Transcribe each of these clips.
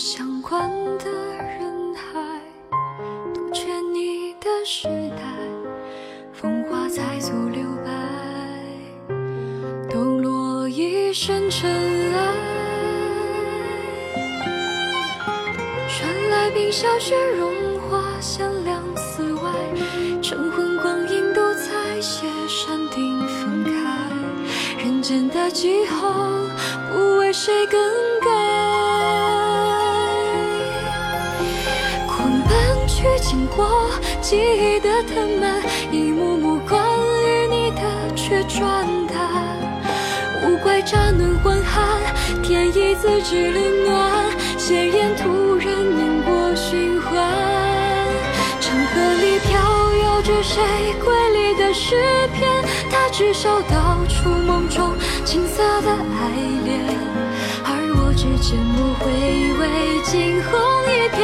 相关的人海，杜鹃你的时代，风华再足留白，抖落一身尘埃。传来冰消雪融化，响亮寺外，晨昏光阴都在写山顶分开，人间的气候不为谁更经过记忆的藤蔓，一幕幕关于你的却转淡。无怪乍暖还寒，天意自知冷暖，鲜艳突然烟波循环。长河里飘摇着谁瑰丽的诗篇？它至少道出梦中青涩的爱恋。而我只缄默回味惊鸿一瞥，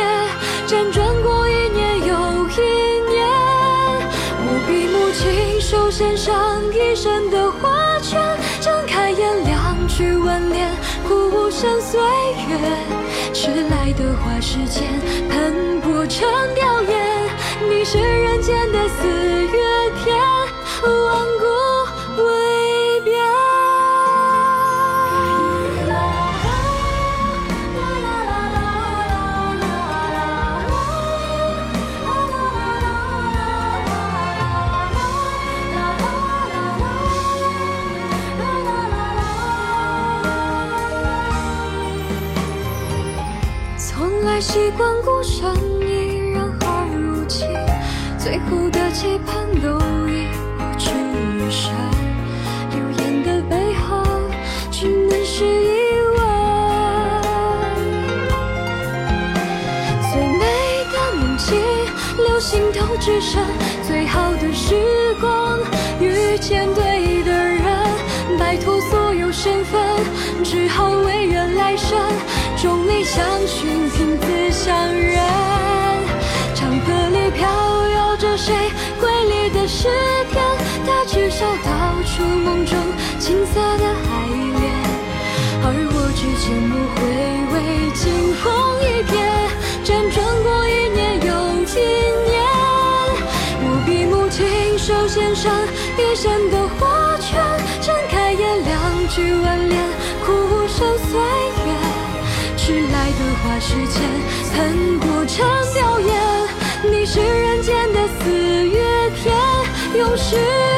一生的花圈，睁开眼两句挽联，苦无声岁月，迟来的花时间喷薄成表演。你是人间的四来习惯孤身一人而如今，最后的期盼都已付之一生。流言的背后，只能是疑问。最美的梦境，留心头只剩最好的时光。遇见对的人，摆脱所有身份，只好唯愿来生相寻，凭自相认。长河里飘摇着谁瑰丽的诗篇？他至少道出梦中青涩的爱恋。而我只缄默回味惊鸿一瞥，辗转过一年又一年。我闭目亲手献上一生的花圈，睁开眼两句挽联，的花时间喷薄成表演。你是人间的四月天，永世。